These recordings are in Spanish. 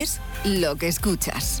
Es lo que escuchas.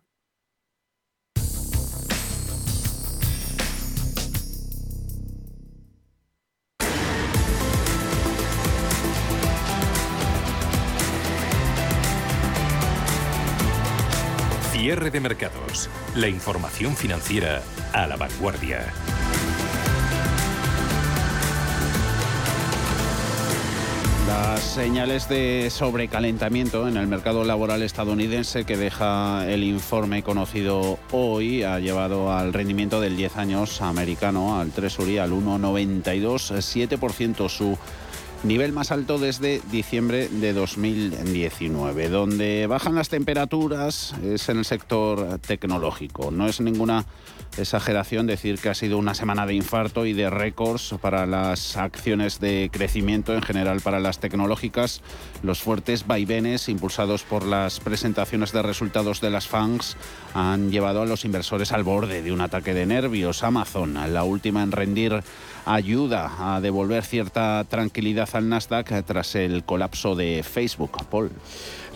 Cierre de mercados. La información financiera a la vanguardia. Las señales de sobrecalentamiento en el mercado laboral estadounidense que deja el informe conocido hoy ha llevado al rendimiento del 10 años americano, al Treasury, al 1,92, 7% su nivel más alto desde diciembre de 2019. Donde bajan las temperaturas es en el sector tecnológico. No es ninguna exageración decir que ha sido una semana de infarto y de récords para las acciones de crecimiento en general para las tecnológicas. Los fuertes vaivenes impulsados por las presentaciones de resultados de las FANGs han llevado a los inversores al borde de un ataque de nervios. Amazon, la última en rendir ayuda a devolver cierta tranquilidad al Nasdaq tras el colapso de Facebook. Paul.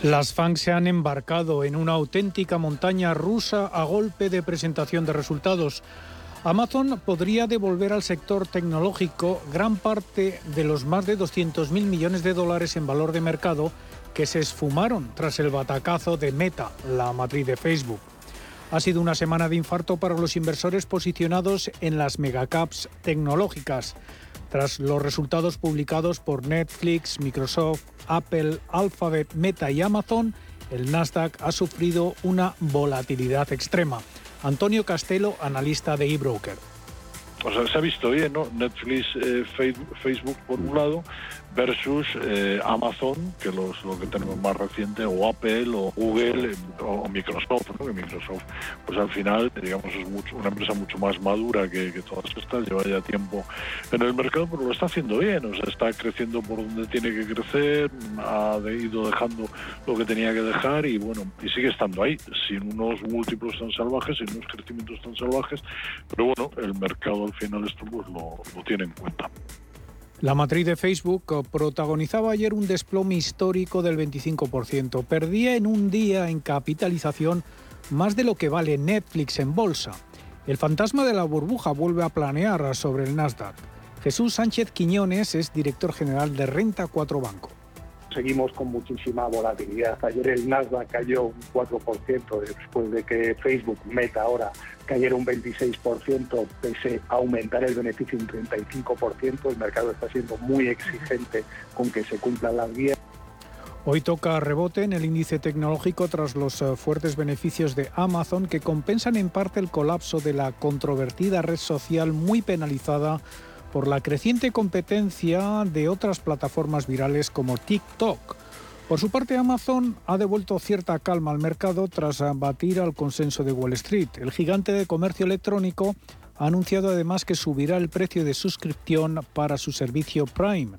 Las FANG se han embarcado en una auténtica montaña rusa a golpe de presentación de resultados. Amazon podría devolver al sector tecnológico gran parte de los más de 200.000 millones de dólares en valor de mercado que se esfumaron tras el batacazo de Meta, la matriz de Facebook. Ha sido una semana de infarto para los inversores posicionados en las megacaps tecnológicas. Tras los resultados publicados por Netflix, Microsoft, Apple, Alphabet, Meta y Amazon, el Nasdaq ha sufrido una volatilidad extrema. Antonio Castelo, analista de eBroker. O sea, se ha visto bien, ¿no? Netflix, eh, Facebook por un lado, versus eh, Amazon, que los, lo que tenemos más reciente, o Apple, o Google, o Microsoft, ¿no? que Microsoft, pues al final, digamos, es mucho, una empresa mucho más madura que, todas estas, lleva ya tiempo en el mercado, pero lo está haciendo bien, o sea, está creciendo por donde tiene que crecer, ha ido dejando lo que tenía que dejar y bueno, y sigue estando ahí, sin unos múltiplos tan salvajes, sin unos crecimientos tan salvajes, pero bueno, el mercado al final esto pues lo, lo tiene en cuenta. La matriz de Facebook protagonizaba ayer un desplome histórico del 25%. Perdía en un día en capitalización más de lo que vale Netflix en bolsa. El fantasma de la burbuja vuelve a planear sobre el Nasdaq. Jesús Sánchez Quiñones es director general de Renta 4 Banco. Seguimos con muchísima volatilidad. Ayer el Nasdaq cayó un 4% después de que Facebook, Meta ahora, cayera un 26% pese a aumentar el beneficio un 35%. El mercado está siendo muy exigente con que se cumplan las guías. Hoy toca rebote en el índice tecnológico tras los eh, fuertes beneficios de Amazon que compensan en parte el colapso de la controvertida red social muy penalizada por la creciente competencia de otras plataformas virales como TikTok. Por su parte, Amazon ha devuelto cierta calma al mercado tras batir al consenso de Wall Street. El gigante de comercio electrónico ha anunciado además que subirá el precio de suscripción para su servicio Prime.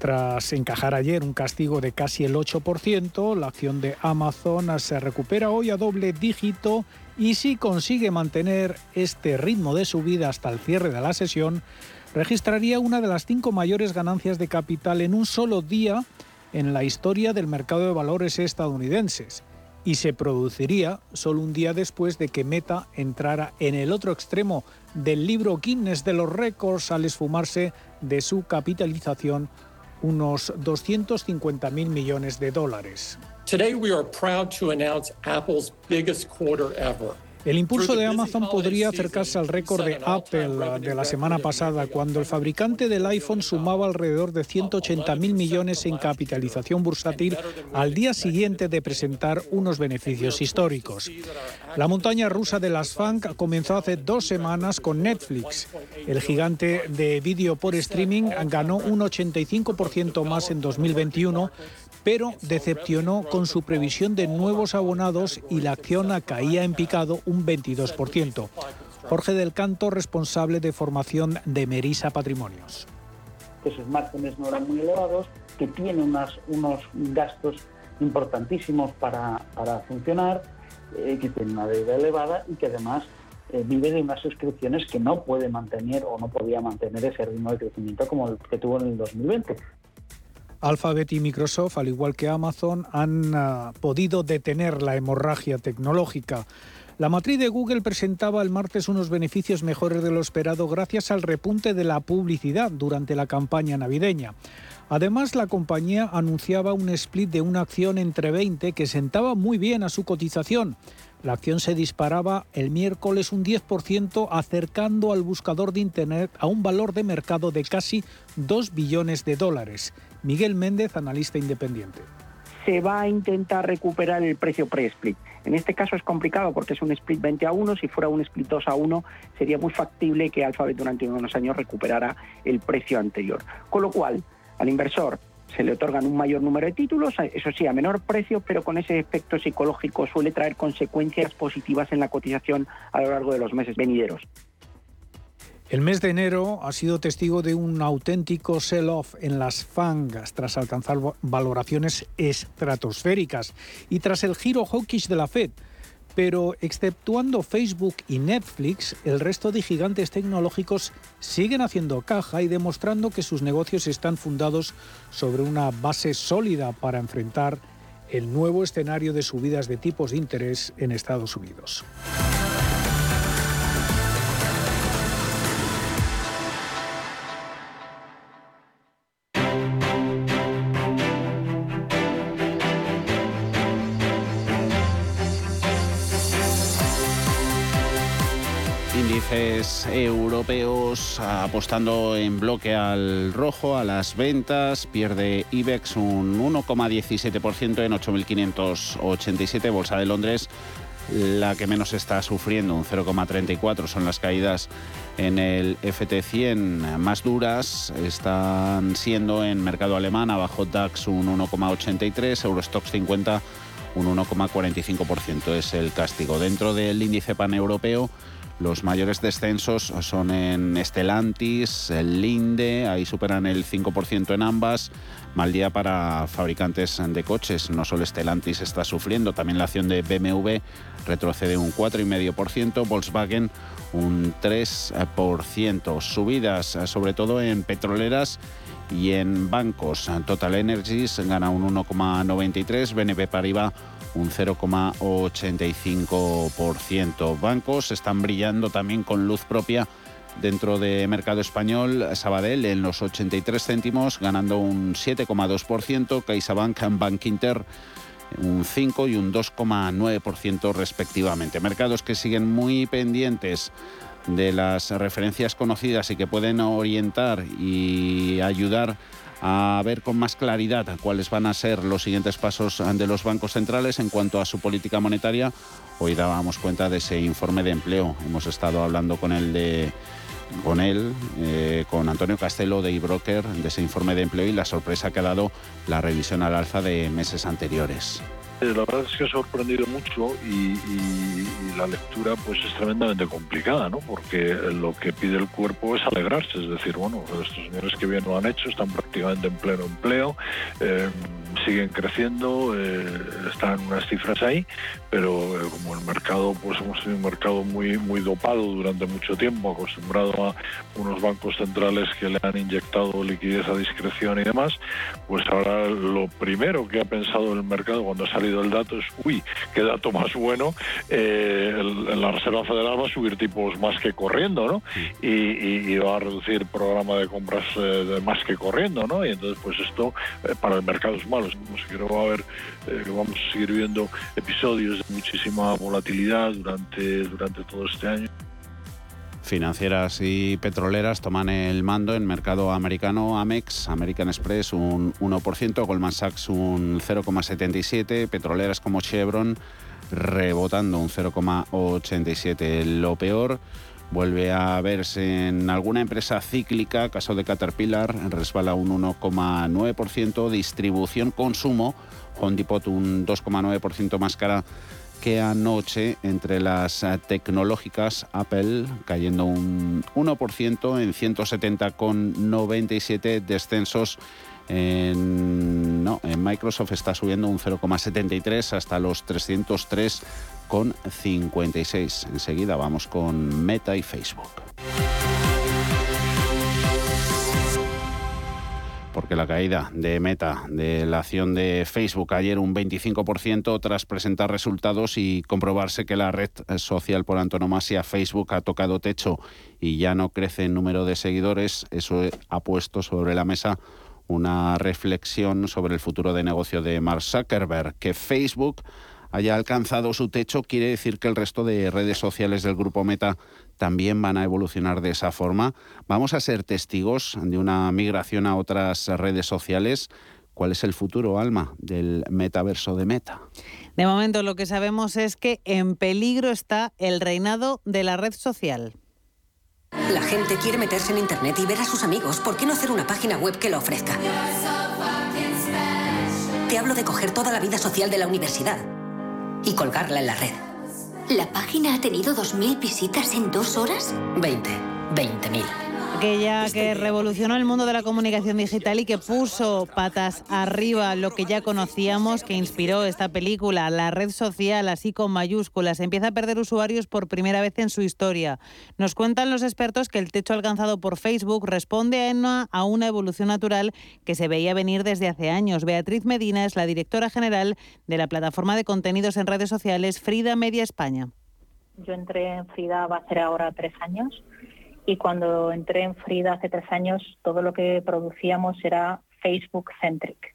Tras encajar ayer un castigo de casi el 8%, la acción de Amazon se recupera hoy a doble dígito y si consigue mantener este ritmo de subida hasta el cierre de la sesión, registraría una de las cinco mayores ganancias de capital en un solo día en la historia del mercado de valores estadounidenses y se produciría solo un día después de que Meta entrara en el otro extremo del libro Guinness de los récords al esfumarse de su capitalización unos 250 mil millones de dólares. Today we are proud to Apple's biggest quarter ever. El impulso de Amazon podría acercarse al récord de Apple de la semana pasada, cuando el fabricante del iPhone sumaba alrededor de 180 mil millones en capitalización bursátil al día siguiente de presentar unos beneficios históricos. La montaña rusa de las FANG comenzó hace dos semanas con Netflix. El gigante de vídeo por streaming ganó un 85% más en 2021 pero decepcionó con su previsión de nuevos abonados y la acción caía en picado un 22%. Jorge del Canto, responsable de formación de Merisa Patrimonios. Que sus márgenes no eran muy elevados, que tiene unos gastos importantísimos para, funcionar, eh, que tiene una deuda elevada y que además eh, vive de unas suscripciones que no puede mantener o no podía mantener ese ritmo de crecimiento como el que tuvo en el 2020. Alphabet y Microsoft, al igual que Amazon, han ah, podido detener la hemorragia tecnológica. La matriz de Google presentaba el martes unos beneficios mejores de lo esperado gracias al repunte de la publicidad durante la campaña navideña. Además, la compañía anunciaba un split de una acción entre 20 que sentaba muy bien a su cotización. La acción se disparaba el miércoles un 10%, acercando al buscador de Internet a un valor de mercado de casi 2 billones de dólares. Miguel Méndez, analista independiente. Se va a intentar recuperar el precio pre-split. En este caso es complicado porque es un split 20 a 1. Si fuera un split 2 a 1, sería muy factible que Alphabet durante unos años recuperara el precio anterior. Con lo cual, al inversor se le otorgan un mayor número de títulos, eso sí, a menor precio, pero con ese efecto psicológico suele traer consecuencias positivas en la cotización a lo largo de los meses venideros. El mes de enero ha sido testigo de un auténtico sell-off en las fangas tras alcanzar valoraciones estratosféricas y tras el giro hawkish de la Fed. Pero exceptuando Facebook y Netflix, el resto de gigantes tecnológicos siguen haciendo caja y demostrando que sus negocios están fundados sobre una base sólida para enfrentar el nuevo escenario de subidas de tipos de interés en Estados Unidos. Europeos apostando en bloque al rojo, a las ventas. Pierde IBEX un 1,17% en 8.587. Bolsa de Londres, la que menos está sufriendo, un 0,34. Son las caídas en el FT100 más duras. Están siendo en mercado alemán, abajo DAX un 1,83, Eurostox 50 un 1,45% es el castigo. Dentro del índice paneuropeo, los mayores descensos son en Estelantis, el Linde, ahí superan el 5% en ambas. Mal día para fabricantes de coches. No solo Estelantis está sufriendo, también la acción de BMW retrocede un 4,5%, Volkswagen un 3%. Subidas sobre todo en petroleras y en bancos. Total Energies gana un 1,93, BNP Paribas un 0,85%. Bancos están brillando también con luz propia Dentro de mercado español, Sabadell en los 83 céntimos, ganando un 7,2%, CaixaBank, Bank Inter un 5 y un 2,9% respectivamente. Mercados que siguen muy pendientes de las referencias conocidas y que pueden orientar y ayudar ver con más claridad cuáles van a ser los siguientes pasos de los bancos centrales en cuanto a su política monetaria. Hoy dábamos cuenta de ese informe de empleo. Hemos estado hablando con el de con él, eh, con Antonio Castelo de eBroker, de ese informe de empleo y la sorpresa que ha dado la revisión al alza de meses anteriores. Eh, la verdad es que ha sorprendido mucho y, la lectura pues es tremendamente complicada, ¿no? Porque lo que pide el cuerpo es alegrarse, es decir, bueno, estos señores que bien lo han hecho están prácticamente en pleno empleo. Eh, siguen creciendo, eh, están unas cifras ahí, pero como el mercado, pues hemos tenido un mercado muy, muy dopado durante mucho tiempo, acostumbrado a unos bancos centrales que le han inyectado liquidez a discreción y demás, pues ahora lo primero que ha pensado el mercado cuando ha salido el dato es, uy, qué dato más bueno, eh, la Reserva Federal va a subir tipos más que corriendo, ¿no? Y, va a reducir programa de compras de más que corriendo, ¿no? Y entonces, pues esto para el mercado es malo va a ver, eh, vamos a seguir viendo episodios de muchísima volatilidad durante, durante todo este año. Financieras y petroleras toman el mando en mercado americano. Amex, American Express un 1%, Goldman Sachs un 0,77%, petroleras como Chevron rebotando un 0,87%. Lo peor vuelve a verse en alguna empresa cíclica, caso de Caterpillar, resbala un 1,9%, distribución consumo, Home Depot un 2,9% más cara que anoche entre las tecnológicas Apple cayendo un 1% en 170,97 descensos en, no, en Microsoft está subiendo un 0,73 hasta los 303 con 56. Enseguida vamos con Meta y Facebook. Porque la caída de meta de la acción de Facebook ayer un 25% tras presentar resultados y comprobarse que la red social por antonomasia Facebook ha tocado techo y ya no crece en número de seguidores, eso ha puesto sobre la mesa una reflexión sobre el futuro de negocio de Mark Zuckerberg, que Facebook haya alcanzado su techo, quiere decir que el resto de redes sociales del grupo Meta también van a evolucionar de esa forma. Vamos a ser testigos de una migración a otras redes sociales. ¿Cuál es el futuro, Alma, del metaverso de Meta? De momento lo que sabemos es que en peligro está el reinado de la red social. La gente quiere meterse en Internet y ver a sus amigos. ¿Por qué no hacer una página web que lo ofrezca? Te hablo de coger toda la vida social de la universidad y colgarla en la red. ¿La página ha tenido 2.000 visitas en dos horas? 20. 20.000. Aquella que revolucionó el mundo de la comunicación digital y que puso patas arriba lo que ya conocíamos, que inspiró esta película, la red social, así con mayúsculas, empieza a perder usuarios por primera vez en su historia. Nos cuentan los expertos que el techo alcanzado por Facebook responde a una, a una evolución natural que se veía venir desde hace años. Beatriz Medina es la directora general de la plataforma de contenidos en redes sociales Frida Media España. Yo entré en Frida va a ser ahora tres años y cuando entré en Frida hace tres años, todo lo que producíamos era Facebook centric,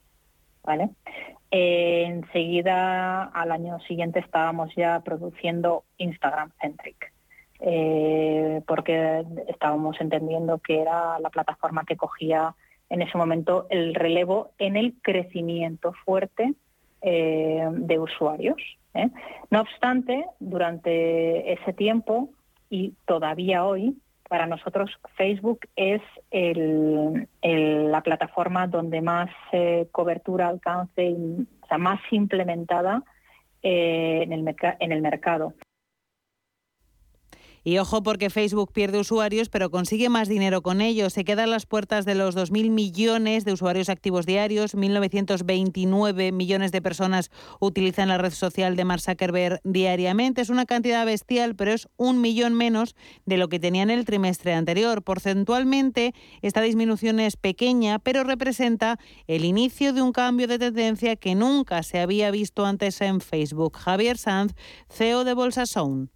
¿vale? Eh, enseguida, al año siguiente, estábamos ya produciendo Instagram centric, eh, porque estábamos entendiendo que era la plataforma que cogía en ese momento el relevo en el crecimiento fuerte eh, de usuarios. No obstante, durante ese tiempo y todavía hoy, para nosotros Facebook es la plataforma donde más eh, cobertura alcance, o sea, más implementada eh, en, el en el mercado. Y ojo porque Facebook pierde usuarios, pero consigue más dinero con ellos. Se queda a las puertas de los 2.000 millones de usuarios activos diarios. 1.929 millones de personas utilizan la red social de Mark Zuckerberg diariamente. Es una cantidad bestial, pero es un millón menos de lo que tenía en el trimestre anterior. Porcentualmente, esta disminución es pequeña, pero representa el inicio de un cambio de tendencia que nunca se había visto antes en Facebook. Javier Sanz, CEO de Bolsa Sound.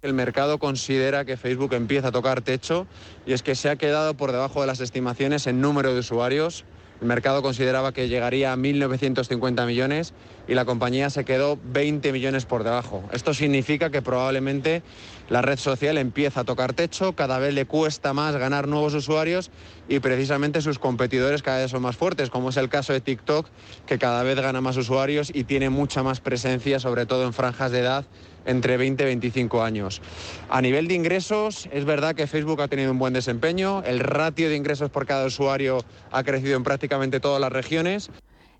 El mercado considera que Facebook empieza a tocar techo y es que se ha quedado por debajo de las estimaciones en número de usuarios. El mercado consideraba que llegaría a 1.950 millones y la compañía se quedó 20 millones por debajo. Esto significa que probablemente la red social empieza a tocar techo, cada vez le cuesta más ganar nuevos usuarios y precisamente sus competidores cada vez son más fuertes, como es el caso de TikTok, que cada vez gana más usuarios y tiene mucha más presencia, sobre todo en franjas de edad entre 20 y 25 años. A nivel de ingresos, es verdad que Facebook ha tenido un buen desempeño, el ratio de ingresos por cada usuario ha crecido en prácticamente todas las regiones.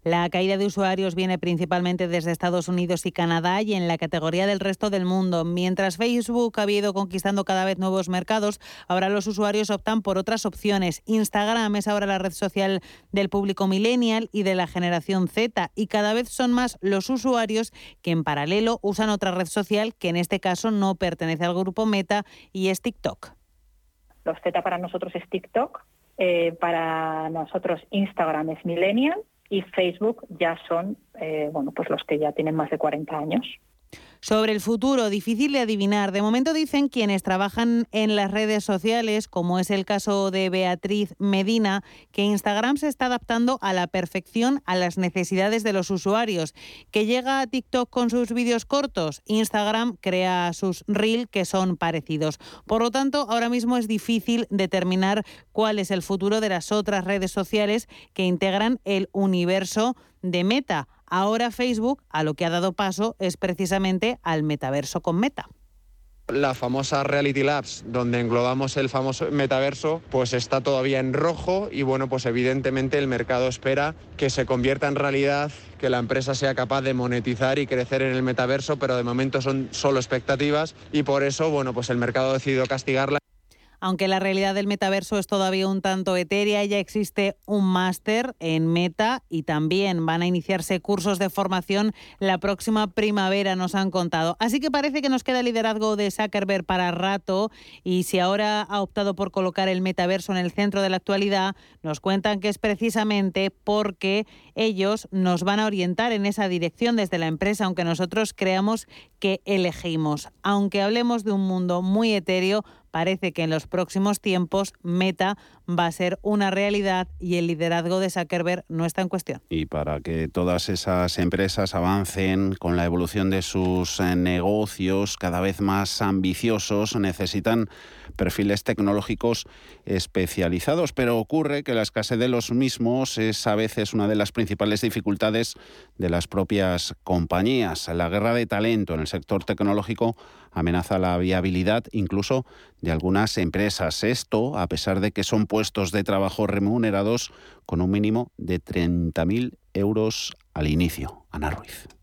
La caída de usuarios viene principalmente desde Estados Unidos y Canadá y en la categoría del resto del mundo. Mientras Facebook ha ido conquistando cada vez nuevos mercados, ahora los usuarios optan por otras opciones. Instagram es ahora la red social del público millennial y de la generación Z y cada vez son más los usuarios que en paralelo usan otra red social que en este caso no pertenece al grupo Meta y es TikTok. Los Z para nosotros es TikTok, eh, para nosotros Instagram es millennial y Facebook ya son eh, bueno pues los que ya tienen más de 40 años. Sobre el futuro, difícil de adivinar. De momento dicen quienes trabajan en las redes sociales, como es el caso de Beatriz Medina, que Instagram se está adaptando a la perfección a las necesidades de los usuarios. Que llega a TikTok con sus vídeos cortos, Instagram crea sus Reel que son parecidos. Por lo tanto, ahora mismo es difícil determinar cuál es el futuro de las otras redes sociales que integran el universo de Meta. Ahora Facebook a lo que ha dado paso es precisamente al metaverso con Meta. La famosa Reality Labs, donde englobamos el famoso metaverso, pues está todavía en rojo y bueno, pues evidentemente el mercado espera que se convierta en realidad, que la empresa sea capaz de monetizar y crecer en el metaverso, pero de momento son solo expectativas y por eso, bueno, pues el mercado ha decidido castigarla. Aunque la realidad del metaverso es todavía un tanto etérea, ya existe un máster en Meta y también van a iniciarse cursos de formación la próxima primavera, nos han contado. Así que parece que nos queda el liderazgo de Zuckerberg para rato y si ahora ha optado por colocar el metaverso en el centro de la actualidad, nos cuentan que es precisamente porque ellos nos van a orientar en esa dirección desde la empresa, aunque nosotros creamos que elegimos. Aunque hablemos de un mundo muy etéreo, parece que en los próximos tiempos Meta va a ser una realidad y el liderazgo de Zuckerberg no está en cuestión. Y para que todas esas empresas avancen con la evolución de sus eh, negocios cada vez más ambiciosos, necesitan perfiles tecnológicos especializados, pero ocurre que la escasez de los mismos es a veces una de las principales dificultades de las propias compañías. La guerra de talento en el sector tecnológico amenaza la viabilidad incluso de algunas empresas. Esto a pesar de que son puestos de trabajo remunerados con un mínimo de 30.000 euros al inicio. Ana Ruiz.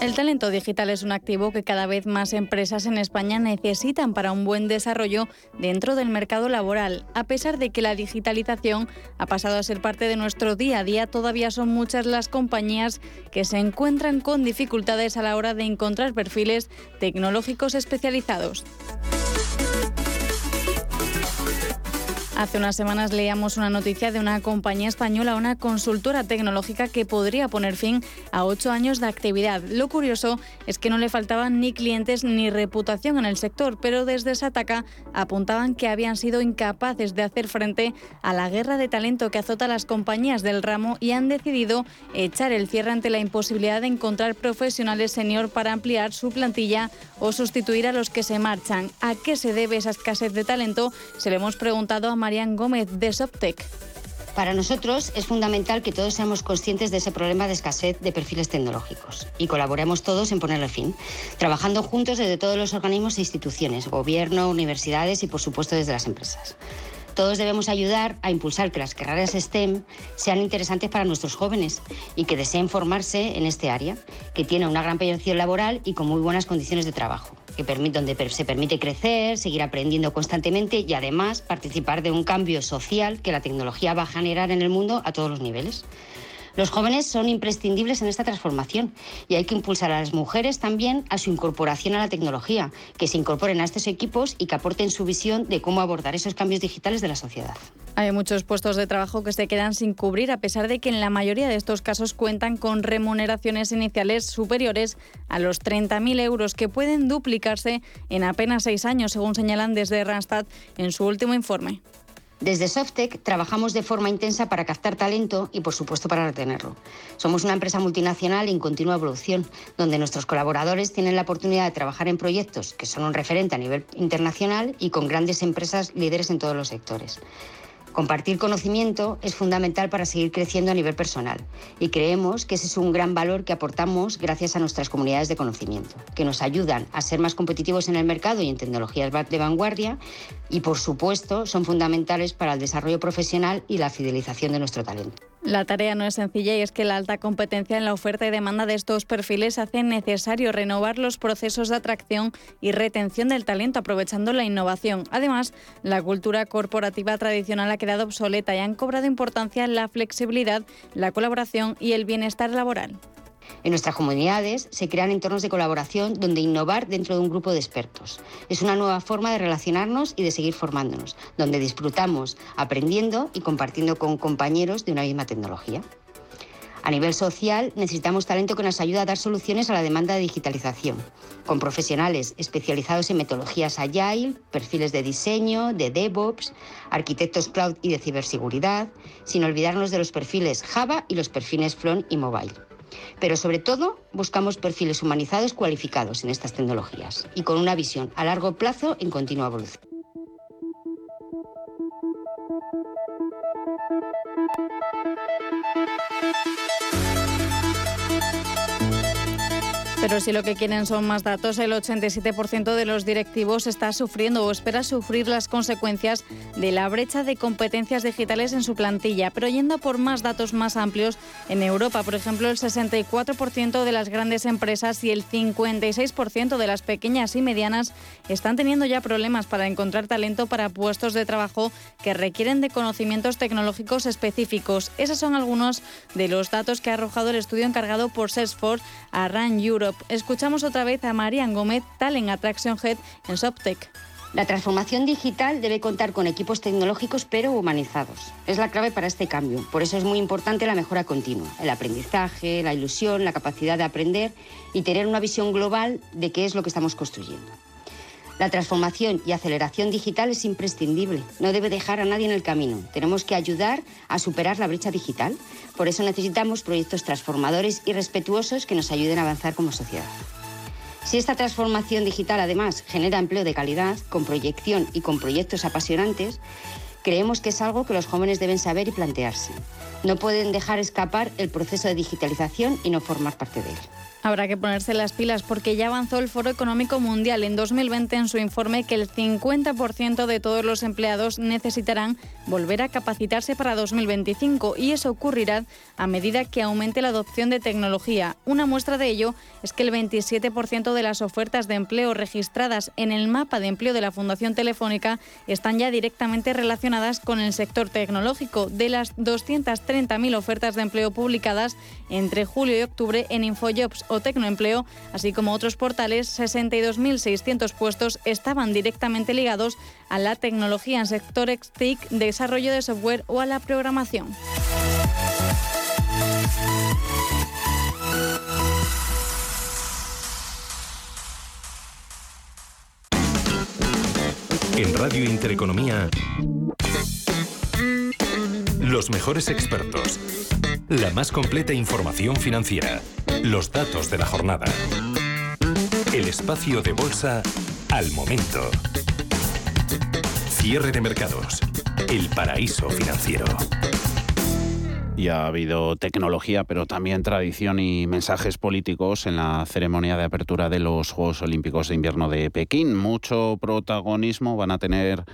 El talento digital es un activo que cada vez más empresas en España necesitan para un buen desarrollo dentro del mercado laboral. A pesar de que la digitalización ha pasado a ser parte de nuestro día a día, todavía son muchas las compañías que se encuentran con dificultades a la hora de encontrar perfiles tecnológicos especializados. Hace unas semanas leíamos una noticia de una compañía española, una consultora tecnológica que podría poner fin a ocho años de actividad. Lo curioso es que no le faltaban ni clientes ni reputación en el sector, pero desde esa ataca apuntaban que habían sido incapaces de hacer frente a la guerra de talento que azota a las compañías del ramo y han decidido echar el cierre ante la imposibilidad de encontrar profesionales senior para ampliar su plantilla o sustituir a los que se marchan. ¿A qué se debe esa escasez de talento? Se le hemos preguntado a Marian Gómez de Soptec. Para nosotros es fundamental que todos seamos conscientes de ese problema de escasez de perfiles tecnológicos y colaboremos todos en ponerle fin, trabajando juntos desde todos los organismos e instituciones, gobierno, universidades y por supuesto desde las empresas. Todos debemos ayudar a impulsar que las carreras STEM sean interesantes para nuestros jóvenes y que deseen formarse en este área, que tiene una gran proyección laboral y con muy buenas condiciones de trabajo donde se permite crecer, seguir aprendiendo constantemente y además participar de un cambio social que la tecnología va a generar en el mundo a todos los niveles. Los jóvenes son imprescindibles en esta transformación y hay que impulsar a las mujeres también a su incorporación a la tecnología, que se incorporen a estos equipos y que aporten su visión de cómo abordar esos cambios digitales de la sociedad. Hay muchos puestos de trabajo que se quedan sin cubrir a pesar de que en la mayoría de estos casos cuentan con remuneraciones iniciales superiores a los 30.000 euros que pueden duplicarse en apenas seis años, según señalan desde Randstad en su último informe. Desde Softec trabajamos de forma intensa para captar talento y, por supuesto, para retenerlo. Somos una empresa multinacional en continua evolución, donde nuestros colaboradores tienen la oportunidad de trabajar en proyectos que son un referente a nivel internacional y con grandes empresas líderes en todos los sectores. Compartir conocimiento es fundamental para seguir creciendo a nivel personal y creemos que ese es un gran valor que aportamos gracias a nuestras comunidades de conocimiento, que nos ayudan a ser más competitivos en el mercado y en tecnologías de vanguardia y, por supuesto, son fundamentales para el desarrollo profesional y la fidelización de nuestro talento. La tarea no es sencilla y es que la alta competencia en la oferta y demanda de estos perfiles hace necesario renovar los procesos de atracción y retención del talento aprovechando la innovación. Además, la cultura corporativa tradicional ha quedado obsoleta y han cobrado importancia la flexibilidad, la colaboración y el bienestar laboral. En nuestras comunidades se crean entornos de colaboración donde innovar dentro de un grupo de expertos. Es una nueva forma de relacionarnos y de seguir formándonos, donde disfrutamos aprendiendo y compartiendo con compañeros de una misma tecnología. A nivel social, necesitamos talento que nos ayude a dar soluciones a la demanda de digitalización, con profesionales especializados en metodologías agile, perfiles de diseño, de DevOps, arquitectos cloud y de ciberseguridad, sin olvidarnos de los perfiles Java y los perfiles Front y Mobile. Pero sobre todo buscamos perfiles humanizados cualificados en estas tecnologías y con una visión a largo plazo en continua evolución. Pero si lo que quieren son más datos, el 87% de los directivos está sufriendo o espera sufrir las consecuencias de la brecha de competencias digitales en su plantilla. Pero yendo por más datos más amplios, en Europa, por ejemplo, el 64% de las grandes empresas y el 56% de las pequeñas y medianas están teniendo ya problemas para encontrar talento para puestos de trabajo que requieren de conocimientos tecnológicos específicos. Esos son algunos de los datos que ha arrojado el estudio encargado por Salesforce a RAN Europe. Escuchamos otra vez a Marian Gómez, Talent Attraction Head en Soptech. La transformación digital debe contar con equipos tecnológicos pero humanizados. Es la clave para este cambio. Por eso es muy importante la mejora continua, el aprendizaje, la ilusión, la capacidad de aprender y tener una visión global de qué es lo que estamos construyendo. La transformación y aceleración digital es imprescindible. No debe dejar a nadie en el camino. Tenemos que ayudar a superar la brecha digital. Por eso necesitamos proyectos transformadores y respetuosos que nos ayuden a avanzar como sociedad. Si esta transformación digital además genera empleo de calidad, con proyección y con proyectos apasionantes, creemos que es algo que los jóvenes deben saber y plantearse. No pueden dejar escapar el proceso de digitalización y no formar parte de él. Habrá que ponerse las pilas porque ya avanzó el Foro Económico Mundial en 2020 en su informe que el 50% de todos los empleados necesitarán volver a capacitarse para 2025 y eso ocurrirá a medida que aumente la adopción de tecnología. Una muestra de ello es que el 27% de las ofertas de empleo registradas en el mapa de empleo de la Fundación Telefónica están ya directamente relacionadas con el sector tecnológico. De las 230.000 ofertas de empleo publicadas entre julio y octubre en InfoJobs o Tecnoempleo, así como otros portales, 62.600 puestos estaban directamente ligados a la tecnología en sector TIC, desarrollo de software o a la programación. En Radio Intereconomía, los mejores expertos, la más completa información financiera, los datos de la jornada, el espacio de bolsa al momento. Cierre de mercados, el paraíso financiero. Y ha habido tecnología, pero también tradición y mensajes políticos en la ceremonia de apertura de los Juegos Olímpicos de Invierno de Pekín. Mucho protagonismo van a tener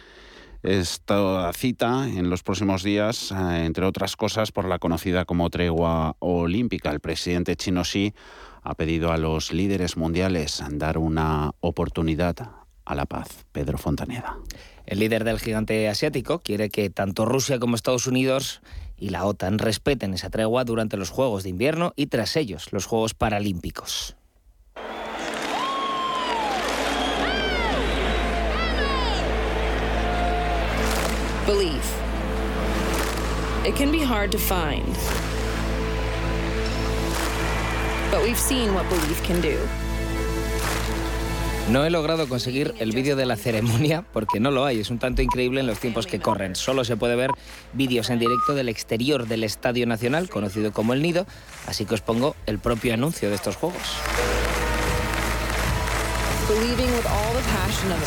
esta cita en los próximos días, eh, entre otras cosas, por la conocida como tregua olímpica. El presidente chino Xi ha pedido a los líderes mundiales dar una oportunidad a la paz. Pedro Fontaneda. El líder del gigante asiático quiere que tanto Rusia como Estados Unidos y la OTAN respeten esa tregua durante los Juegos de Invierno y tras ellos los Juegos Paralímpicos. Believe. it can be hard to find. But we've seen what belief can do. No he logrado conseguir el vídeo de la ceremonia porque no lo hay, es un tanto increíble en los tiempos que corren. Solo se puede ver vídeos en directo del exterior del Estadio Nacional, conocido como El Nido, así que os pongo el propio anuncio de estos juegos.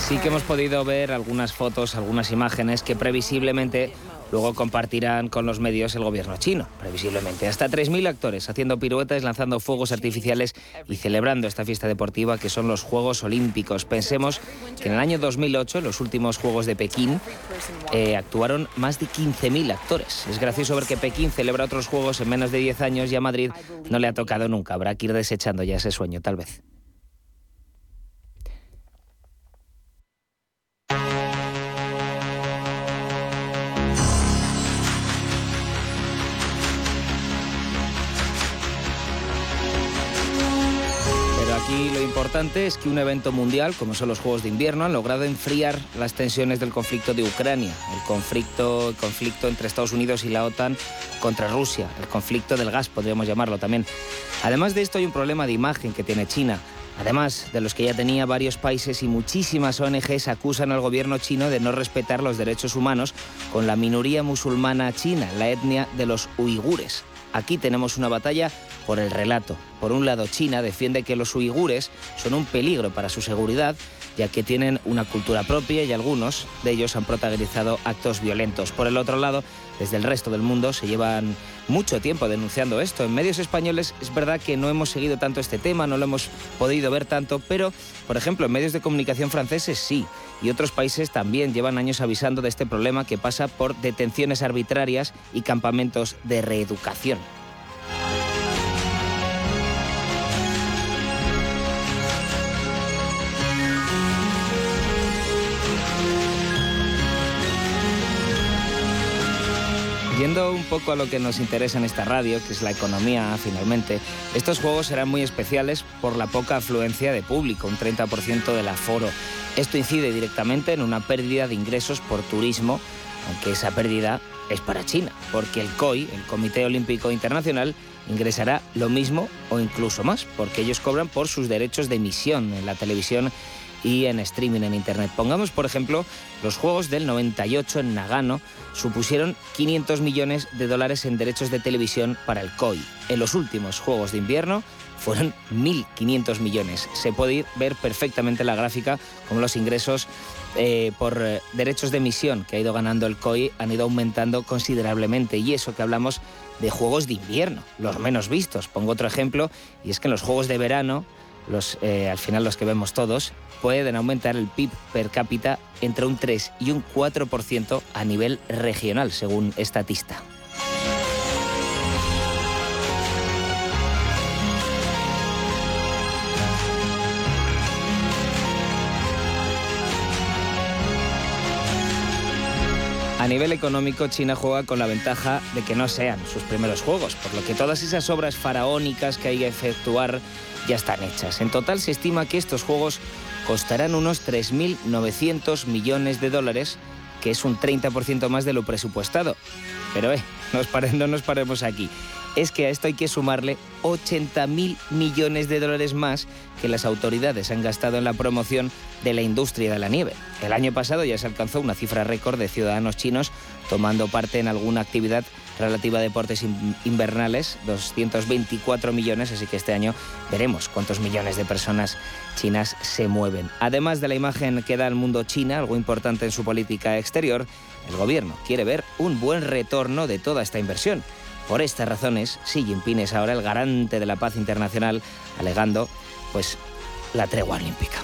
Sí que hemos podido ver algunas fotos, algunas imágenes que previsiblemente luego compartirán con los medios el gobierno chino, previsiblemente. Hasta 3.000 actores haciendo piruetas, lanzando fuegos artificiales y celebrando esta fiesta deportiva que son los Juegos Olímpicos. Pensemos que en el año 2008, en los últimos Juegos de Pekín, eh, actuaron más de 15.000 actores. Es gracioso ver que Pekín celebra otros Juegos en menos de 10 años y a Madrid no le ha tocado nunca. Habrá que ir desechando ya ese sueño, tal vez. Y lo importante es que un evento mundial, como son los Juegos de Invierno, han logrado enfriar las tensiones del conflicto de Ucrania, el conflicto, el conflicto entre Estados Unidos y la OTAN contra Rusia, el conflicto del gas, podríamos llamarlo también. Además de esto, hay un problema de imagen que tiene China. Además de los que ya tenía varios países y muchísimas ONGs acusan al gobierno chino de no respetar los derechos humanos con la minoría musulmana china, la etnia de los uigures. Aquí tenemos una batalla por el relato. Por un lado, China defiende que los uigures son un peligro para su seguridad, ya que tienen una cultura propia y algunos de ellos han protagonizado actos violentos. Por el otro lado, desde el resto del mundo se llevan mucho tiempo denunciando esto. En medios españoles es verdad que no hemos seguido tanto este tema, no lo hemos podido ver tanto, pero, por ejemplo, en medios de comunicación franceses sí, y otros países también llevan años avisando de este problema que pasa por detenciones arbitrarias y campamentos de reeducación. Yendo un poco a lo que nos interesa en esta radio, que es la economía finalmente, estos juegos serán muy especiales por la poca afluencia de público, un 30% del aforo. Esto incide directamente en una pérdida de ingresos por turismo, aunque esa pérdida es para China, porque el COI, el Comité Olímpico Internacional, ingresará lo mismo o incluso más, porque ellos cobran por sus derechos de emisión en la televisión y en streaming en Internet. Pongamos, por ejemplo, los Juegos del 98 en Nagano supusieron 500 millones de dólares en derechos de televisión para el COI. En los últimos Juegos de Invierno fueron 1.500 millones. Se puede ver perfectamente la gráfica como los ingresos eh, por eh, derechos de emisión que ha ido ganando el COI han ido aumentando considerablemente. Y eso que hablamos de Juegos de Invierno, los menos vistos. Pongo otro ejemplo, y es que en los Juegos de Verano los, eh, al final los que vemos todos, pueden aumentar el PIB per cápita entre un 3 y un 4% a nivel regional, según Estatista. Nivel económico, China juega con la ventaja de que no sean sus primeros juegos, por lo que todas esas obras faraónicas que hay que efectuar ya están hechas. En total se estima que estos juegos costarán unos 3.900 millones de dólares, que es un 30% más de lo presupuestado. Pero eh, no nos paremos aquí. Es que a esto hay que sumarle 80.000 millones de dólares más que las autoridades han gastado en la promoción de la industria de la nieve. El año pasado ya se alcanzó una cifra récord de ciudadanos chinos tomando parte en alguna actividad relativa a deportes invernales, 224 millones, así que este año veremos cuántos millones de personas chinas se mueven. Además de la imagen que da el mundo China, algo importante en su política exterior, el gobierno quiere ver un buen retorno de toda esta inversión. Por estas razones, Xi Jinping es ahora el garante de la paz internacional, alegando pues la tregua olímpica.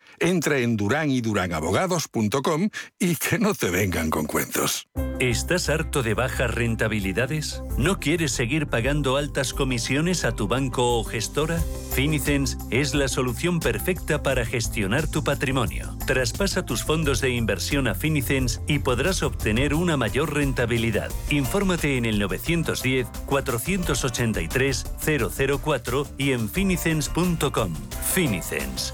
Entra en duranyduranAbogados.com y que no te vengan con cuentos. ¿Estás harto de bajas rentabilidades? ¿No quieres seguir pagando altas comisiones a tu banco o gestora? Finicens es la solución perfecta para gestionar tu patrimonio. Traspasa tus fondos de inversión a Finicens y podrás obtener una mayor rentabilidad. Infórmate en el 910-483-004 y en finicens.com. Finicens,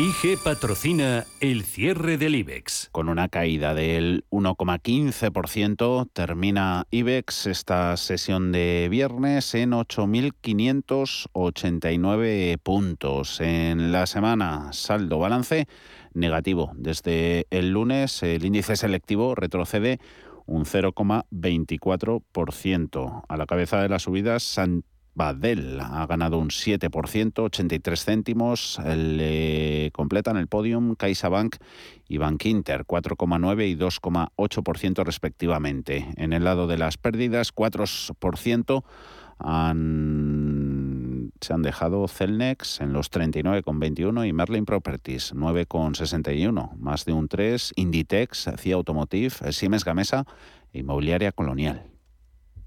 IG patrocina el cierre del IBEX. Con una caída del 1,15% termina IBEX esta sesión de viernes en 8.589 puntos. En la semana, saldo balance negativo. Desde el lunes el índice selectivo retrocede un 0,24%. A la cabeza de las subidas, San Badel ha ganado un 7%, 83 céntimos. Le completan el podium CaixaBank y Bankinter, 4,9 y 2,8% respectivamente. En el lado de las pérdidas, 4% han, se han dejado Celnex en los 39,21 y Merlin Properties 9,61, más de un 3, Inditex, CIA Automotive, Siemens Gamesa Inmobiliaria Colonial.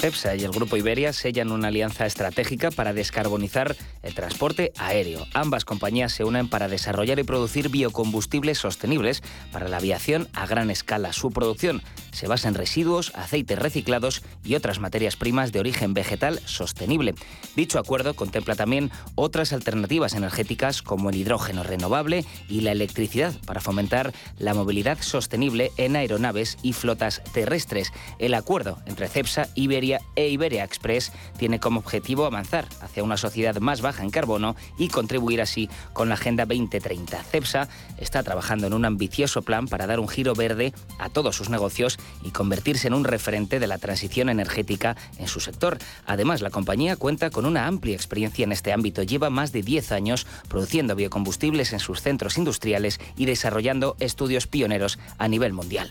CEPSA y el Grupo Iberia sellan una alianza estratégica para descarbonizar el transporte aéreo. Ambas compañías se unen para desarrollar y producir biocombustibles sostenibles para la aviación a gran escala. Su producción se basa en residuos, aceites reciclados y otras materias primas de origen vegetal sostenible. Dicho acuerdo contempla también otras alternativas energéticas como el hidrógeno renovable y la electricidad para fomentar la movilidad sostenible en aeronaves y flotas terrestres. El acuerdo entre CEPSA, Iberia e Iberia Express tiene como objetivo avanzar hacia una sociedad más baja en carbono y contribuir así con la Agenda 2030. CEPSA está trabajando en un ambicioso plan para dar un giro verde a todos sus negocios y convertirse en un referente de la transición energética en su sector. Además, la compañía cuenta con una amplia experiencia en este ámbito. Lleva más de 10 años produciendo biocombustibles en sus centros industriales y desarrollando estudios pioneros a nivel mundial.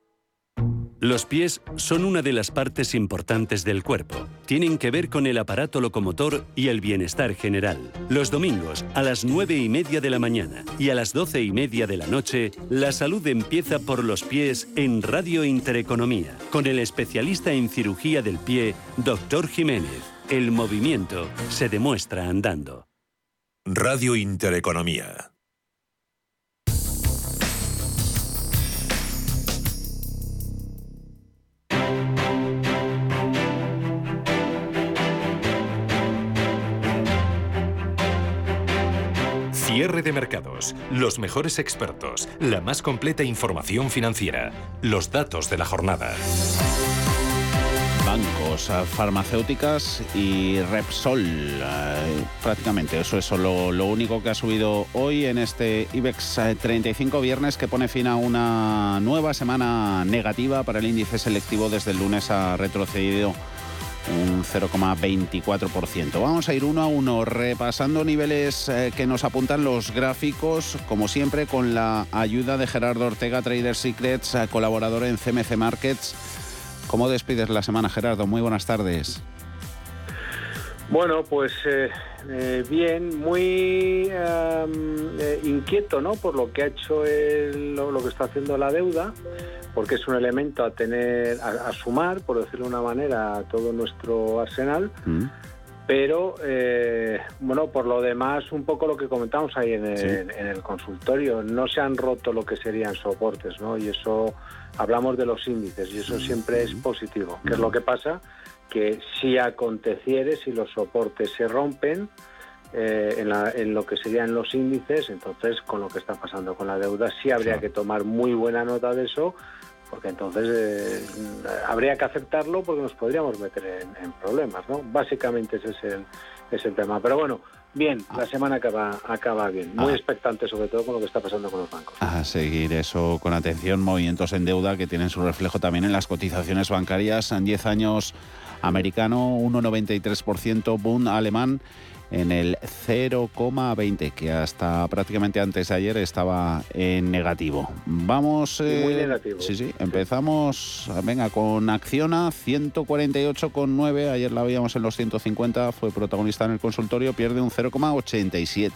Los pies son una de las partes importantes del cuerpo. Tienen que ver con el aparato locomotor y el bienestar general. Los domingos, a las 9 y media de la mañana y a las 12 y media de la noche, la salud empieza por los pies en Radio Intereconomía, con el especialista en cirugía del pie, Dr. Jiménez. El movimiento se demuestra andando. Radio Intereconomía. Cierre de mercados, los mejores expertos, la más completa información financiera, los datos de la jornada. Bancos, eh, farmacéuticas y Repsol. eh, prácticamente eso es lo, lo único que ha subido hoy en este IBEX eh, 35 viernes que pone fin a una nueva semana negativa para el índice selectivo. Desde el lunes ha retrocedido un 0,24%. Vamos a ir uno a uno repasando niveles eh, que nos apuntan los gráficos, como siempre con la ayuda de Gerardo Ortega, Trader Secrets, eh, colaborador en CMC Markets. ¿Cómo despides la semana, Gerardo? Muy buenas tardes. Bueno, pues eh, eh, bien, muy eh, inquieto, ¿no? Por lo que ha hecho el- lo, lo que está haciendo la deuda, porque es un elemento a tener, a, a sumar, por decirlo de una manera, a todo nuestro arsenal. Pero, eh, bueno, por lo demás, un poco lo que comentamos ahí en el, Sí. en el consultorio, no se han roto lo que serían soportes, ¿no? Y eso, hablamos de los índices, y eso siempre es positivo. ¿Qué es lo que pasa? Que si aconteciere, si los soportes se rompen, eh, en, la- en lo que serían los índices, entonces con lo que está pasando con la deuda, sí habría que tomar muy buena nota de eso, porque entonces eh, habría que aceptarlo porque nos podríamos meter en, en problemas, ¿no? Básicamente ese es el, es el tema. Pero bueno, bien, la semana acaba, acaba bien. Muy expectante, sobre todo con lo que está pasando con los bancos. A seguir eso con atención, movimientos en deuda que tienen su reflejo también en las cotizaciones bancarias. En 10 años americano, 1,93%, boom alemán en el 0,20, que hasta prácticamente antes de ayer estaba en negativo. Vamos. muy eh, negativo. Sí, sí, empezamos. Venga, con Acciona, 148,9. Ayer la veíamos en los 150, fue protagonista en el consultorio, pierde un 0,87.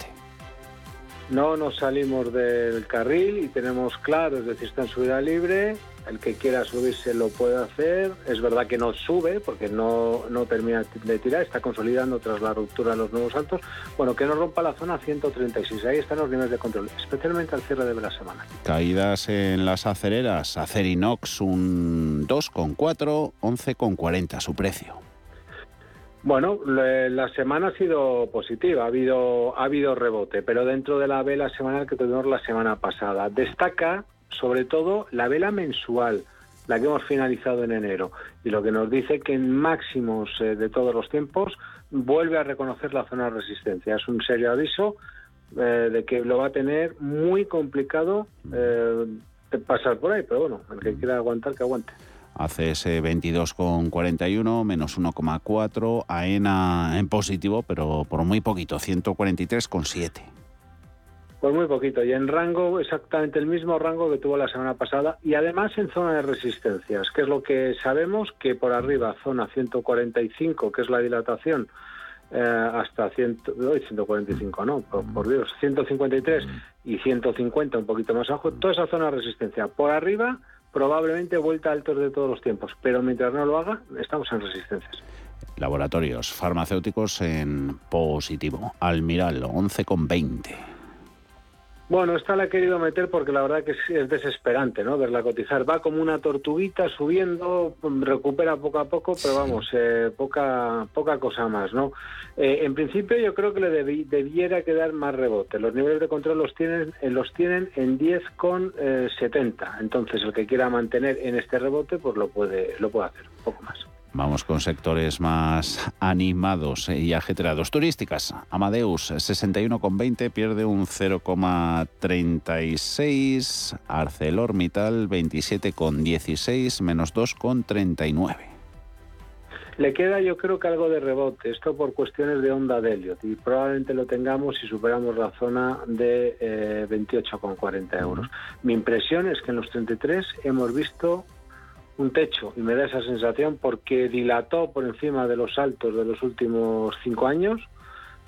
No nos salimos del carril y tenemos claro, es decir, está en subida libre. El que quiera subirse lo puede hacer. Es verdad que no sube porque no, no termina de tirar, está consolidando tras la ruptura de los nuevos altos. Bueno, que no rompa la zona 136. Ahí están los niveles de control, especialmente al cierre de la semana. Caídas en las acereras. Acerinox un 2,4, 11,40 su precio. Bueno, la semana ha sido positiva, ha habido, ha habido rebote, pero dentro de la vela semanal que tuvimos la semana pasada. Destaca sobre todo la vela mensual, la que hemos finalizado en enero, y lo que nos dice que en máximos eh, de todos los tiempos vuelve a reconocer la zona de resistencia. Es un serio aviso eh, de que lo va a tener muy complicado eh, pasar por ahí, pero bueno, el que quiera aguantar, que aguante. ACS 22,41, menos 1,4. AENA en positivo, pero por muy poquito, 143,7. Pues muy poquito, y en rango exactamente el mismo rango que tuvo la semana pasada, y además en zona de resistencias, que es lo que sabemos que por arriba, zona 145, que es la dilatación, eh, hasta 100, uy, 145, no, por, por Dios, 153 y 150, un poquito más abajo, toda esa zona de resistencia. Por arriba, probablemente vuelta a altos de todos los tiempos, pero mientras no lo haga, estamos en resistencias. Laboratorios farmacéuticos en positivo. Almiral 11,20. Bueno, esta la he querido meter porque la verdad que es, es desesperante, ¿no? Verla cotizar. Va como una tortuguita subiendo, recupera poco a poco, pero vamos, eh, poca poca cosa más, ¿no? Eh, en principio yo creo que le debi- debiera quedar más rebote. Los niveles de control los tienen, eh, los tienen en 10,70. Entonces el que quiera mantener en este rebote, pues lo puede, lo puede hacer, un poco más. Vamos con sectores más animados y ajetreados. Turísticas. Amadeus 61,20 pierde un 0,36. ArcelorMittal 27,16 menos 2,39. Le queda yo creo que algo de rebote, esto por cuestiones de onda de Elliot y probablemente lo tengamos si superamos la zona de eh, 28,40 euros. Mi impresión es que en los 33 hemos visto un techo y me da esa sensación porque dilató por encima de los altos de los últimos cinco años,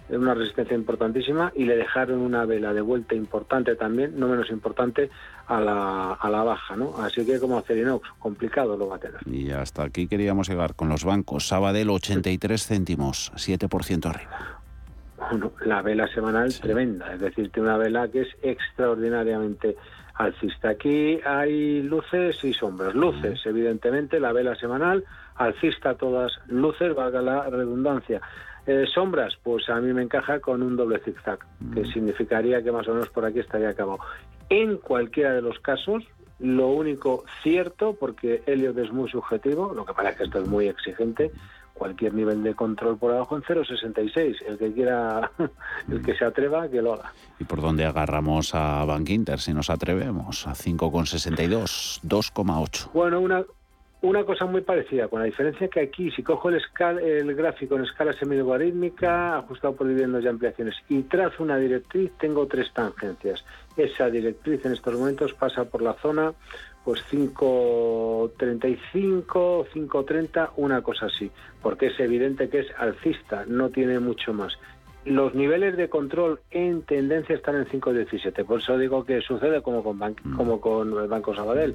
una resistencia importantísima y le dejaron una vela de vuelta importante también, no menos importante, a la, a la baja, ¿no? Así que como Acerinox, complicado lo va a tener. Y hasta aquí queríamos llegar con los bancos. Sabadell 83 céntimos, 7% arriba. Bueno, la vela semanal tremenda, es decir, tiene una vela que es extraordinariamente alcista. Aquí hay luces y sombras. Luces, evidentemente, la vela semanal, alcista todas luces, valga la redundancia. Eh, sombras, pues a mí me encaja con un doble zigzag, que significaría que más o menos por aquí estaría acabado. En cualquiera de los casos, lo único cierto, porque Elliot es muy subjetivo, lo que pasa es que esto es muy exigente, cualquier nivel de control por abajo en 0,66. El que quiera, el que se atreva, que lo haga. ¿Y por dónde agarramos a Bank Inter si nos atrevemos? A 5,62, 2,8. Bueno, una, una cosa muy parecida, con la diferencia que aquí, si cojo el, escal- el gráfico en escala semilogarítmica, ajustado por dividendos y ampliaciones, y trazo una directriz, tengo tres tangencias. Esa directriz en estos momentos pasa por la zona pues 5.35, 5.30, una cosa así, porque es evidente que es alcista, no tiene mucho más. Los niveles de control en tendencia están en 5.17, por eso digo que sucede como con, Ban- como con el Banco Sabadell.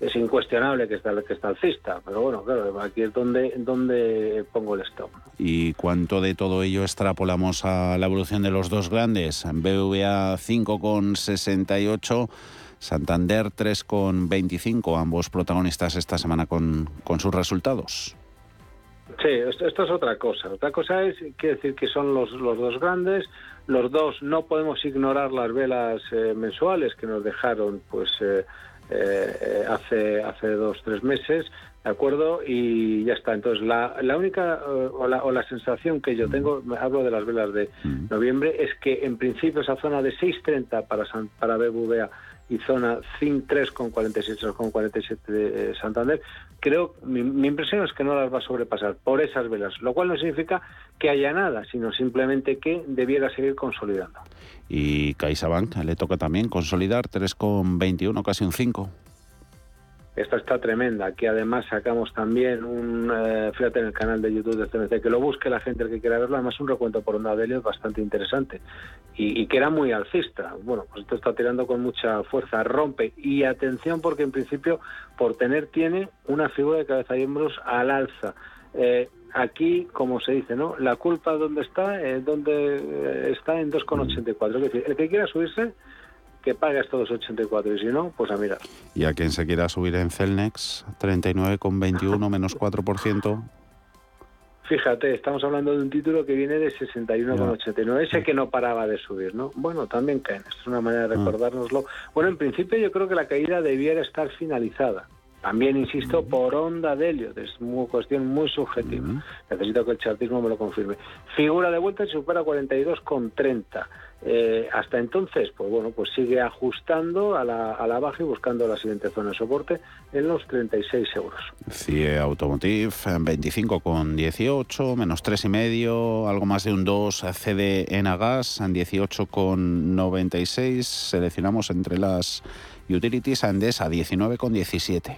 Es incuestionable que está, que está alcista, pero bueno, claro, aquí es donde, donde pongo el stop. ¿Y cuánto de todo ello extrapolamos a la evolución de los dos grandes? BVA 5,68, Santander 3,25, ambos protagonistas esta semana con, con sus resultados. Sí, esto, esto es otra cosa. Otra cosa es, quiere decir que son los, los dos grandes, los dos no podemos ignorar las velas eh, mensuales que nos dejaron pues eh, eh, hace, hace dos, tres meses, ¿de acuerdo? Y ya está. Entonces, la, la única eh, o, la, o la sensación que yo tengo, hablo de las velas de noviembre, es que en principio esa zona de 6.30 para, San- para BBVA y zona 3,46 con 47 de eh, Santander, creo, mi, mi impresión es que no las va a sobrepasar por esas velas, lo cual no significa que haya nada, sino simplemente que debiera seguir consolidando. Y CaixaBank le toca también consolidar 3,21, casi un 5. Esta está tremenda. Aquí además sacamos también un, eh, fíjate en el canal de YouTube de CNC, que lo busque la gente el que quiera verlo, además un recuento por onda de Helios bastante interesante y, que era muy alcista. Bueno, pues esto está tirando con mucha fuerza, rompe y atención porque en principio por tener tiene una figura de cabeza y hombros al alza. Eh, aquí, como se dice, ¿no? La culpa dónde está, eh, donde eh, está en 2,84. Es decir, el que quiera subirse, que pague hasta 2,84 y si no, pues a mirar. Y a quien se quiera subir en Celnex, 39,21 menos 4%. Fíjate, estamos hablando de un título que viene de 61,89, ese que no paraba de subir, ¿no? Bueno, también caen, es una manera de recordárnoslo. Bueno, en principio yo creo que la caída debiera estar finalizada. También, insisto, por onda de Elliot, es una cuestión muy subjetiva. Necesito que el chartismo me lo confirme. Figura de vuelta y supera 42,30. Eh, hasta entonces, pues bueno, pues sigue ajustando a la, a la baja y buscando la siguiente zona de soporte en los 36 euros. CIE Automotive, 25,18, menos 3,5, algo más de un 2, CD en Gas, en 18,96. Seleccionamos entre las utilities a Endesa, 19,17.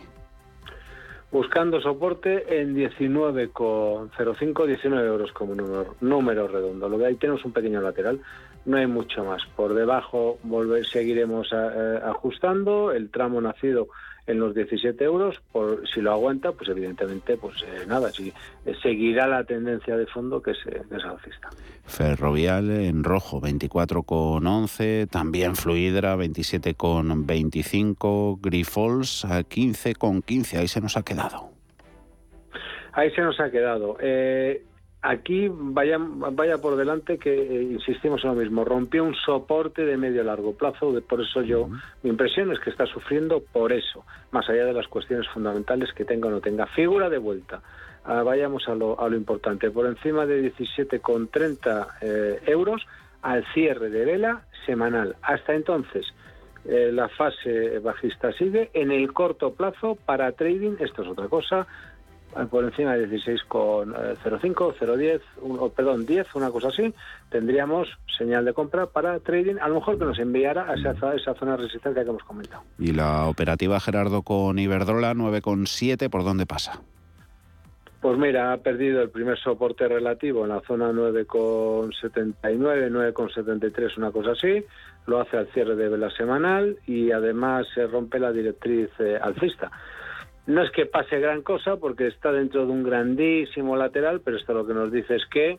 Buscando soporte en 19,05, 19 euros como número, número redondo. Lo que ahí tenemos un pequeño lateral, no hay mucho más. Por debajo volver, seguiremos a- eh, ajustando. El tramo nacido en los 17 euros, por, si lo aguanta, pues evidentemente, pues eh, nada, si, eh, seguirá la tendencia de fondo que es, eh, que es alcista. Ferrovial en rojo, 24,11. También Fluidra, 27,25. Grifols, a 15,15. Ahí se nos ha quedado. Ahí se nos ha quedado. Eh, aquí vaya, vaya por delante que eh, insistimos en lo mismo. Rompió un soporte de medio largo plazo. De, por eso yo, mi impresión es que está sufriendo por eso, más allá de las cuestiones fundamentales que tenga o no tenga. Figura de vuelta. Ah, vayamos a lo, a lo importante. Por encima de 17,30 eh, euros al cierre de vela semanal. Hasta entonces, eh, la fase bajista sigue. En el corto plazo, para trading, esto es otra cosa, por encima de 16,05, 0,10, un- o, perdón, 10, una cosa así, tendríamos señal de compra para trading, a lo mejor que nos enviara a esa, esa zona de resistencia que hemos comentado. Y la operativa Gerardo con Iberdrola, 9,7. ¿Por dónde pasa? Pues mira, ha perdido el primer soporte relativo en la zona 9,79, 9,73, una cosa así. Lo hace al cierre de vela semanal y además se rompe la directriz eh, alcista. No es que pase gran cosa porque está dentro de un grandísimo lateral, pero esto lo que nos dice es que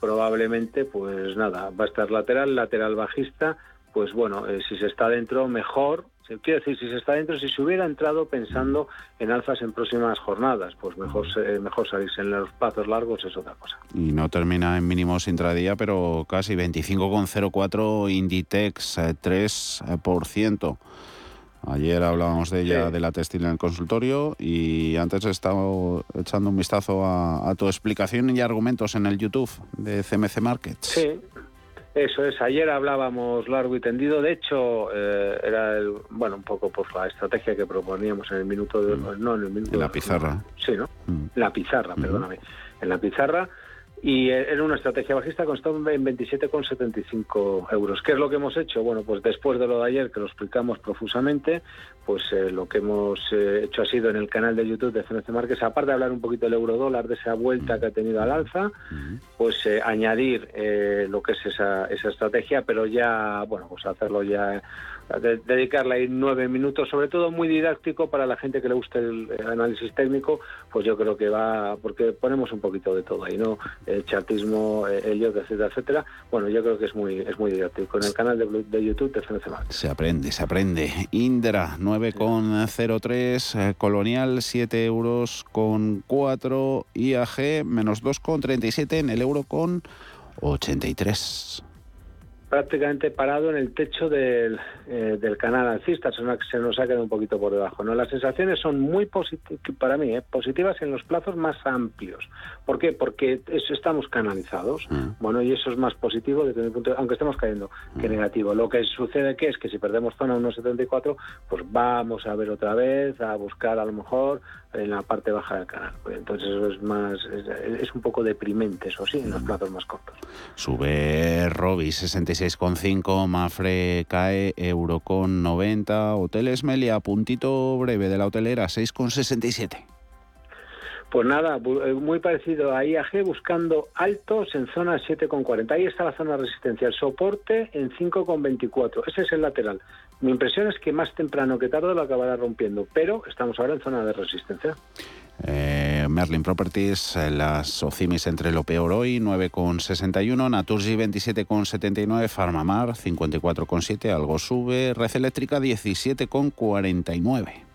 probablemente, pues nada, va a estar lateral, lateral bajista. Pues bueno, eh, si se está dentro, mejor. Quiero decir, si se está dentro, si se hubiera entrado pensando en alzas en próximas jornadas, pues mejor, se- mejor salirse en los plazos largos es otra cosa. Y no termina en mínimos intradía, pero casi 25,04 Inditex, eh, 3%. Ayer hablábamos de ella, de la textil en el consultorio, y antes he estado echando un vistazo a, a tu explicación y argumentos en el YouTube de CMC Markets. Sí, eso es. Ayer hablábamos largo y tendido. De hecho, eh, era el, bueno un poco por la estrategia que proponíamos en el minuto de, no en el minuto En la de- pizarra. Sí, ¿no? La pizarra, perdóname. En la pizarra. Y era una estrategia bajista con stop en 27,75 euros. ¿Qué es lo que hemos hecho? Bueno, pues después de lo de ayer, que lo explicamos profusamente, pues eh, lo que hemos eh, hecho ha sido en el canal de YouTube de CNC Márquez, aparte de hablar un poquito del euro dólar, de esa vuelta que ha tenido al alza, pues eh, añadir eh, lo que es esa, esa estrategia, pero ya, bueno, pues hacerlo ya, de- dedicarle ahí nueve minutos, sobre todo muy didáctico para la gente que le guste el eh, análisis técnico, pues yo creo que va, porque ponemos un poquito de todo ahí, ¿no? El chartismo, eh, el yoga, etcétera, etcétera. Bueno, yo creo que es muy, es muy didáctico. En el canal de, de YouTube de CNC Markets. Se aprende, se aprende. Indra, 9,03. eh, Colonial, 7 euros con 4. IAG, menos 2,37 en el euro con 83. prácticamente parado en el techo del, eh, del canal alcista, se nos, se nos ha quedado un poquito por debajo. ¿no? Las sensaciones son muy positivas, para mí, eh, positivas en los plazos más amplios. ¿Por qué? Porque eso, estamos canalizados. Bueno, y eso es más positivo desde mi punto de aunque estemos cayendo, que negativo. Lo que sucede que es que si perdemos zona 1.74, pues vamos a ver otra vez, a buscar a lo mejor en la parte baja del canal. Pues entonces eso es más, es, es un poco deprimente, eso sí, en los plazos más cortos. Sube Robi 66,5, Mafre cae, Euro con 90, Hoteles Melia, puntito breve de la hotelera 6,67. Pues nada, eh, muy parecido a IAG, buscando altos en zona 7,40. Ahí está la zona de resistencia. El soporte en 5,24. Ese es el lateral. Mi impresión es que más temprano que tarde lo acabará rompiendo, pero estamos ahora en zona de resistencia. Eh, Merlin Properties, eh, las Ocimis entre lo peor hoy, 9,61, Naturgy 27,79, Farmamar 54,7, algo sube, Red Eléctrica 17,49.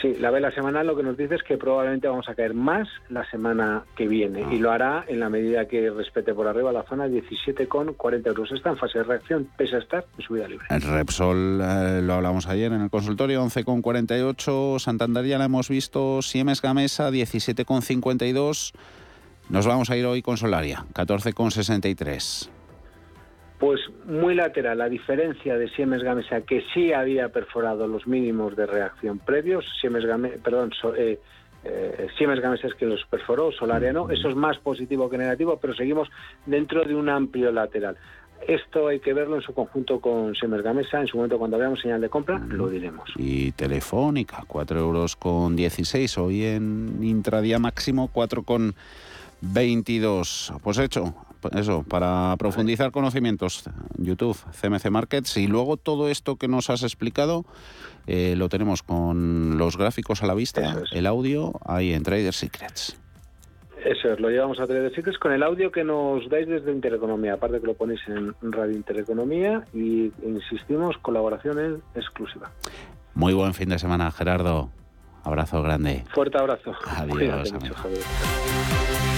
Sí, la vela semanal lo que nos dice es que probablemente vamos a caer más la semana que viene y lo hará en la medida que respete por arriba la zona 17,40 euros. Está en fase de reacción, pese a estar en subida libre. El Repsol eh, lo hablamos ayer en el consultorio, 11,48, Santander ya la hemos visto, Siemens Gamesa 17,52, nos vamos a ir hoy con Solaria, 14,63. Pues muy lateral, a diferencia de Siemens Gamesa, que sí había perforado los mínimos de reacción previos, Siemens Gamesa, perdón, so- eh, eh, Siemens Gamesa es que los perforó, Solaria no, eso es más positivo que negativo, pero seguimos dentro de un amplio lateral. Esto hay que verlo en su conjunto con Siemens Gamesa, en su momento cuando veamos señal de compra, lo diremos. Y Telefónica, 4 euros con 16, hoy en intradía máximo 4 con 22. Pues hecho, eso, para profundizar conocimientos, YouTube, CMC Markets y luego todo esto que nos has explicado eh, lo tenemos con los gráficos a la vista, el audio ahí en Trader Secrets. Eso es, lo llevamos a Trader Secrets con el audio que nos dais desde Intereconomía, aparte que lo ponéis en Radio Intereconomía y insistimos, colaboración exclusiva. Muy buen fin de semana, Gerardo. Abrazo grande. Fuerte abrazo. Adiós, Cuídate amigo. mucho,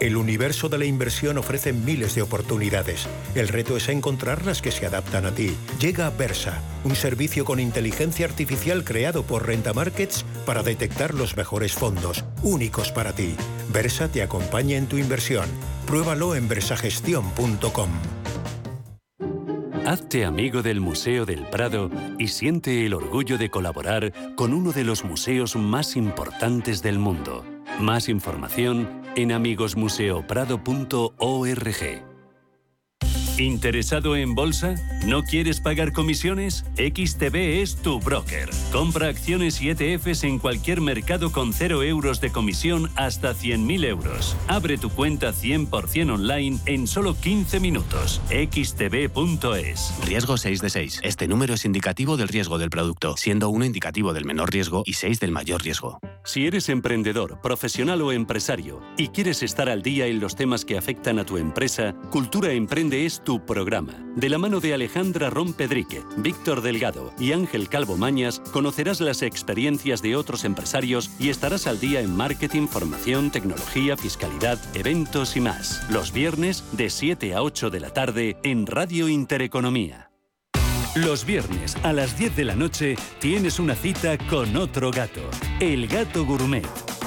El universo de la inversión ofrece miles de oportunidades. El reto es encontrar las que se adaptan a ti. Llega Versa, un servicio con inteligencia artificial creado por Renta Markets para detectar los mejores fondos, únicos para ti. Versa te acompaña en tu inversión. Pruébalo en versagestión.com. Hazte amigo del Museo del Prado y siente el orgullo de colaborar con uno de los museos más importantes del mundo. Más información en amigosmuseoprado.org. ¿Interesado en bolsa? ¿No quieres pagar comisiones? XTB es tu broker. Compra acciones y ETFs en cualquier mercado con 0 euros de comisión hasta 100.000 euros. Abre tu cuenta 100% online en solo 15 minutos. xtb.es. Riesgo 6 de 6. Este número es indicativo del riesgo del producto, siendo 1 indicativo del menor riesgo y 6 del mayor riesgo. Si eres emprendedor, profesional o empresario y quieres estar al día en los temas que afectan a tu empresa, Cultura Emprende es tu programa. De la mano de Alejandra Rompedrique, Víctor Delgado y Ángel Calvo Mañas, conocerás las experiencias de otros empresarios y estarás al día en marketing, formación, tecnología, fiscalidad, eventos y más. Los viernes de 7 a 8 de la tarde en Radio Intereconomía. Los viernes a las 10 de la noche tienes una cita con otro gato, el gato gourmet.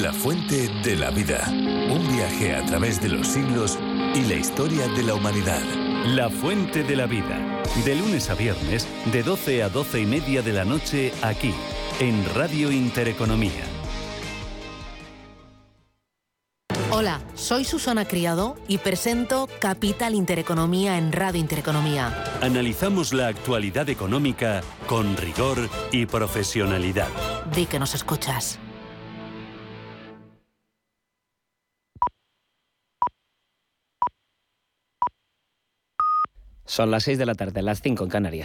La fuente de la vida. Un viaje a través de los siglos y la historia de la humanidad. La Fuente de la Vida. De lunes a viernes, de 12 a 12 y media de la noche, aquí, en Radio Intereconomía. Hola, soy Susana Criado y presento Capital Intereconomía en Radio Intereconomía. Analizamos la actualidad económica con rigor y profesionalidad. Di que nos escuchas. Son las 6 de la tarde, las 5 en Canarias.